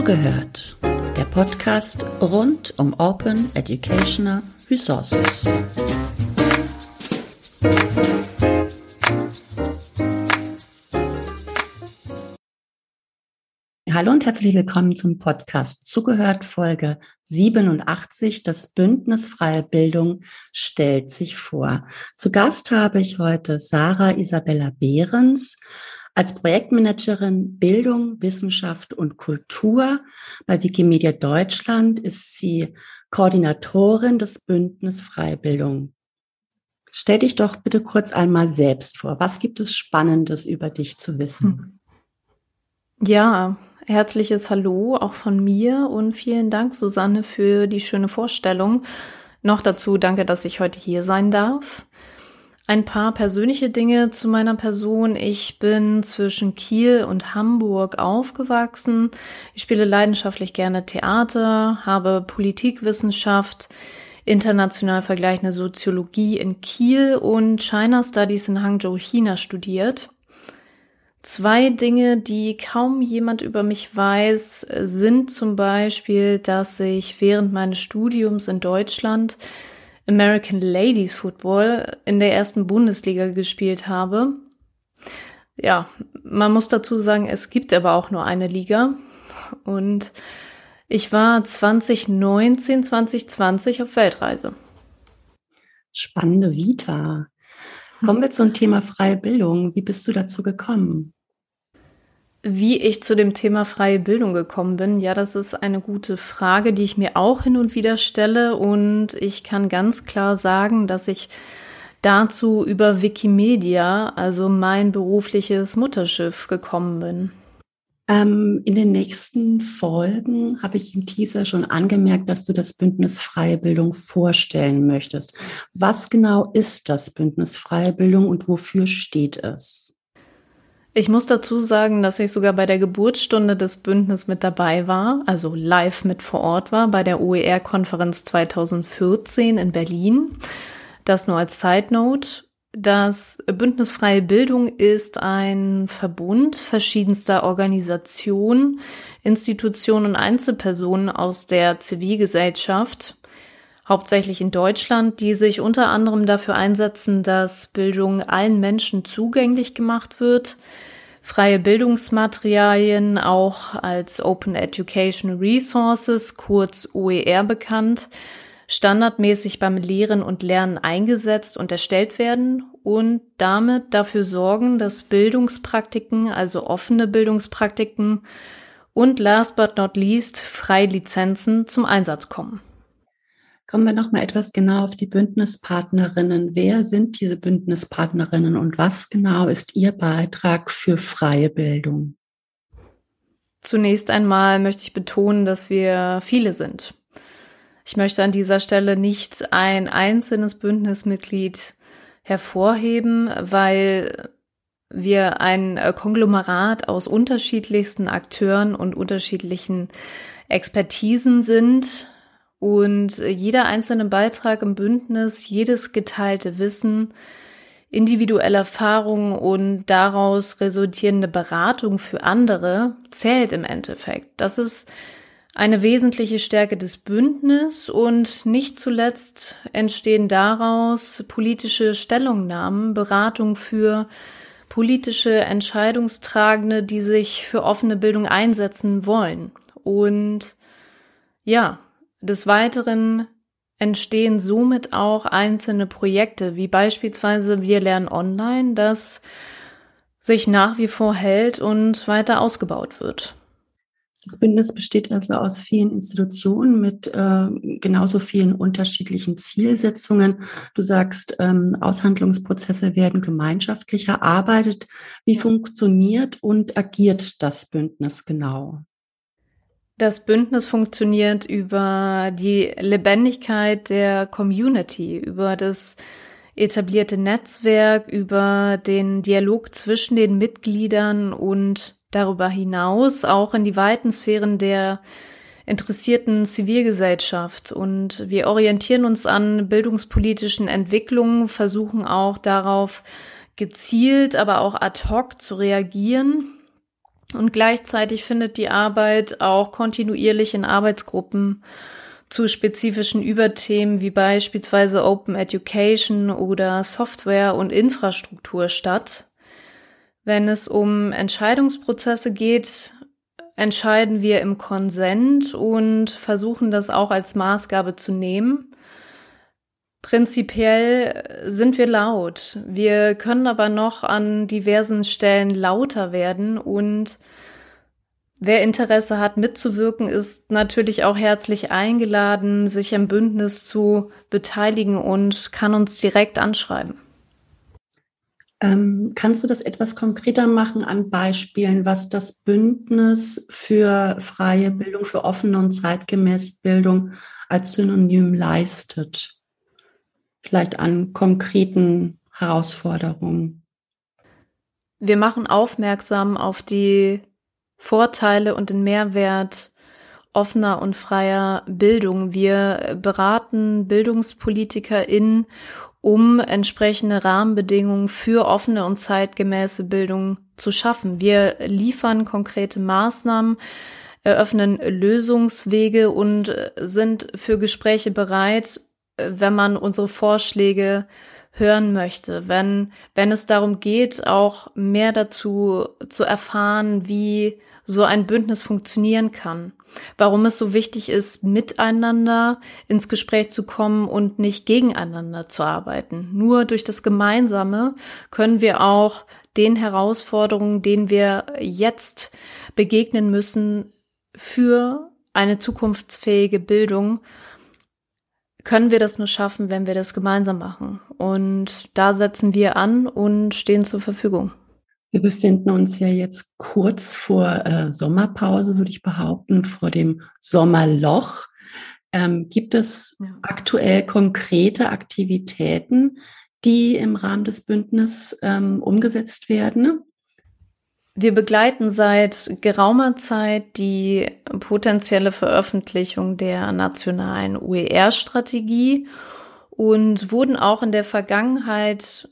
Zugehört, der Podcast rund um Open Educational Resources. Hallo und herzlich willkommen zum Podcast Zugehört Folge 87. Das Bündnis Freie Bildung stellt sich vor. Zu Gast habe ich heute Sarah Isabella Behrens als Projektmanagerin Bildung, Wissenschaft und Kultur bei Wikimedia Deutschland ist sie Koordinatorin des Bündnis Freibildung. Stell dich doch bitte kurz einmal selbst vor. Was gibt es Spannendes über dich zu wissen? Ja, herzliches Hallo auch von mir und vielen Dank, Susanne, für die schöne Vorstellung. Noch dazu danke, dass ich heute hier sein darf. Ein paar persönliche Dinge zu meiner Person. Ich bin zwischen Kiel und Hamburg aufgewachsen. Ich spiele leidenschaftlich gerne Theater, habe Politikwissenschaft, international vergleichende Soziologie in Kiel und China Studies in Hangzhou, China studiert. Zwei Dinge, die kaum jemand über mich weiß, sind zum Beispiel, dass ich während meines Studiums in Deutschland American Ladies Football in der ersten Bundesliga gespielt habe. Ja, man muss dazu sagen, es gibt aber auch nur eine Liga. Und ich war 2019, 2020 auf Weltreise. Spannende Vita. Kommen wir zum Thema freie Bildung. Wie bist du dazu gekommen? Wie ich zu dem Thema freie Bildung gekommen bin, ja, das ist eine gute Frage, die ich mir auch hin und wieder stelle. Und ich kann ganz klar sagen, dass ich dazu über Wikimedia, also mein berufliches Mutterschiff, gekommen bin. Ähm, in den nächsten Folgen habe ich im Teaser schon angemerkt, dass du das Bündnis Freie Bildung vorstellen möchtest. Was genau ist das Bündnis Freie Bildung und wofür steht es? Ich muss dazu sagen, dass ich sogar bei der Geburtsstunde des Bündnisses mit dabei war, also live mit vor Ort war, bei der OER-Konferenz 2014 in Berlin. Das nur als Side Note. Das Bündnis Freie Bildung ist ein Verbund verschiedenster Organisationen, Institutionen und Einzelpersonen aus der Zivilgesellschaft, hauptsächlich in Deutschland, die sich unter anderem dafür einsetzen, dass Bildung allen Menschen zugänglich gemacht wird, freie Bildungsmaterialien auch als Open Education Resources, kurz OER bekannt, standardmäßig beim Lehren und Lernen eingesetzt und erstellt werden und damit dafür sorgen, dass Bildungspraktiken, also offene Bildungspraktiken und last but not least Freilizenzen zum Einsatz kommen. Kommen wir noch mal etwas genau auf die Bündnispartnerinnen. Wer sind diese Bündnispartnerinnen und was genau ist ihr Beitrag für freie Bildung? Zunächst einmal möchte ich betonen, dass wir viele sind. Ich möchte an dieser Stelle nicht ein einzelnes Bündnismitglied hervorheben, weil wir ein Konglomerat aus unterschiedlichsten Akteuren und unterschiedlichen Expertisen sind, und jeder einzelne Beitrag im Bündnis, jedes geteilte Wissen, individuelle Erfahrungen und daraus resultierende Beratung für andere zählt im Endeffekt. Das ist eine wesentliche Stärke des Bündnis und nicht zuletzt entstehen daraus politische Stellungnahmen, Beratung für politische Entscheidungstragende, die sich für offene Bildung einsetzen wollen. Und ja, des Weiteren entstehen somit auch einzelne Projekte, wie beispielsweise Wir lernen online, das sich nach wie vor hält und weiter ausgebaut wird. Das Bündnis besteht also aus vielen Institutionen mit äh, genauso vielen unterschiedlichen Zielsetzungen. Du sagst, ähm, Aushandlungsprozesse werden gemeinschaftlich erarbeitet. Wie funktioniert und agiert das Bündnis genau? Das Bündnis funktioniert über die Lebendigkeit der Community, über das etablierte Netzwerk, über den Dialog zwischen den Mitgliedern und darüber hinaus auch in die weiten Sphären der interessierten Zivilgesellschaft. Und wir orientieren uns an bildungspolitischen Entwicklungen, versuchen auch darauf gezielt, aber auch ad hoc zu reagieren Und gleichzeitig findet die Arbeit auch kontinuierlich in Arbeitsgruppen zu spezifischen Überthemen wie beispielsweise Open Education oder Software und Infrastruktur statt. Wenn es um Entscheidungsprozesse geht, entscheiden wir im Konsent und versuchen das auch als Maßgabe zu nehmen. Prinzipiell sind wir laut. Wir können aber noch an diversen Stellen lauter werden und wer Interesse hat mitzuwirken, ist natürlich auch herzlich eingeladen, sich im Bündnis zu beteiligen und kann uns direkt anschreiben. Ähm, kannst du das etwas konkreter machen an Beispielen, was das Bündnis für freie Bildung, für offene und zeitgemäße Bildung als Synonym leistet? Vielleicht an konkreten Herausforderungen? Wir machen aufmerksam auf die Vorteile und den Mehrwert offener und freier Bildung. Wir beraten BildungspolitikerInnen, um entsprechende Rahmenbedingungen für offene und zeitgemäße Bildung zu schaffen. Wir liefern konkrete Maßnahmen, eröffnen Lösungswege und sind für Gespräche bereit, wenn man unsere Vorschläge hören möchte, wenn, wenn es darum geht, auch mehr dazu zu erfahren, wie so ein Bündnis funktionieren kann, warum es so wichtig ist, miteinander ins Gespräch zu kommen und nicht gegeneinander zu arbeiten. Nur durch das Gemeinsame können wir auch den Herausforderungen, denen wir jetzt begegnen müssen, für eine zukunftsfähige Bildung können wir das nur schaffen, wenn wir das gemeinsam machen. Und da setzen wir an und stehen zur Verfügung. Wir befinden uns ja jetzt kurz vor äh, Sommerpause, würde ich behaupten, vor dem Sommerloch. Ähm, gibt es ja. aktuell konkrete Aktivitäten, die im Rahmen des Bündnisses ähm, umgesetzt werden? Wir begleiten seit geraumer Zeit die potenzielle Veröffentlichung der nationalen UER-Strategie und wurden auch in der Vergangenheit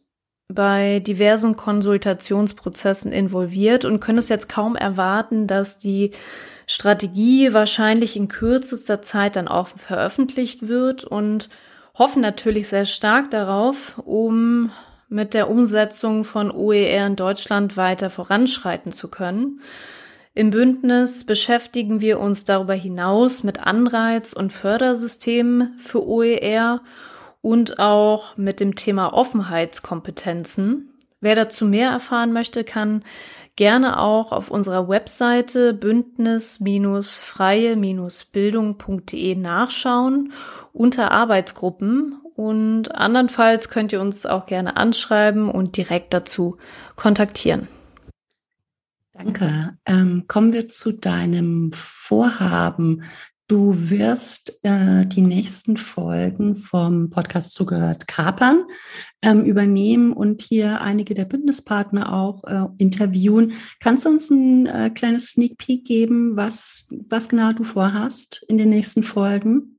bei diversen Konsultationsprozessen involviert und können es jetzt kaum erwarten, dass die Strategie wahrscheinlich in kürzester Zeit dann auch veröffentlicht wird und hoffen natürlich sehr stark darauf, um mit der Umsetzung von OER in Deutschland weiter voranschreiten zu können. Im Bündnis beschäftigen wir uns darüber hinaus mit Anreiz- und Fördersystemen für OER und auch mit dem Thema Offenheitskompetenzen. Wer dazu mehr erfahren möchte, kann gerne auch auf unserer Webseite bündnis-freie-bildung.de nachschauen unter Arbeitsgruppen und andernfalls könnt ihr uns auch gerne anschreiben und direkt dazu kontaktieren. Danke. Ähm, kommen wir zu deinem Vorhaben. Du wirst äh, die nächsten Folgen vom Podcast zugehört kapern, ähm, übernehmen und hier einige der Bündnispartner auch äh, interviewen. Kannst du uns ein äh, kleines Sneak Peek geben, was, was genau du vorhast in den nächsten Folgen?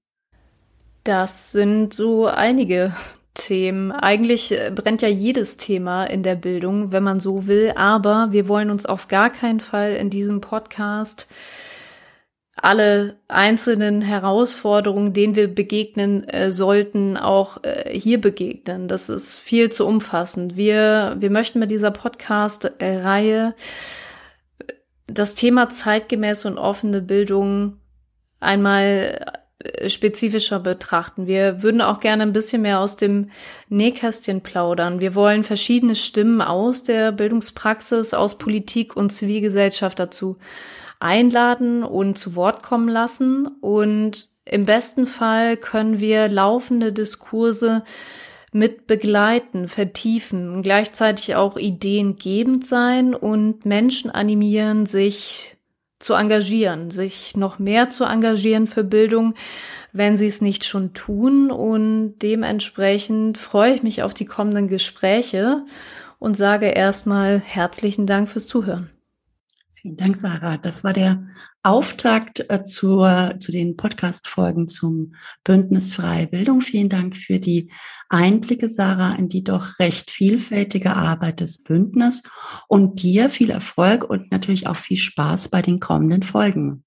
Das sind so einige Themen. Eigentlich äh, brennt ja jedes Thema in der Bildung, wenn man so will, aber wir wollen uns auf gar keinen Fall in diesem Podcast alle einzelnen Herausforderungen, denen wir begegnen äh, sollten, auch äh, hier begegnen. Das ist viel zu umfassend. Wir, wir möchten mit dieser Podcast-Reihe das Thema zeitgemäße und offene Bildung einmal spezifischer betrachten. Wir würden auch gerne ein bisschen mehr aus dem Nähkästchen plaudern. Wir wollen verschiedene Stimmen aus der Bildungspraxis, aus Politik und Zivilgesellschaft dazu einladen und zu Wort kommen lassen. Und im besten Fall können wir laufende Diskurse mit begleiten, vertiefen, gleichzeitig auch ideengebend sein und Menschen animieren, sich zu engagieren, sich noch mehr zu engagieren für Bildung, wenn sie es nicht schon tun. Und dementsprechend freue ich mich auf die kommenden Gespräche und sage erstmal herzlichen Dank fürs Zuhören. Vielen Dank, Sarah. Das war der Auftakt äh, zur, zu den Podcast-Folgen zum Bündnis Freie Bildung. Vielen Dank für die Einblicke, Sarah, in die doch recht vielfältige Arbeit des Bündnisses und dir viel Erfolg und natürlich auch viel Spaß bei den kommenden Folgen.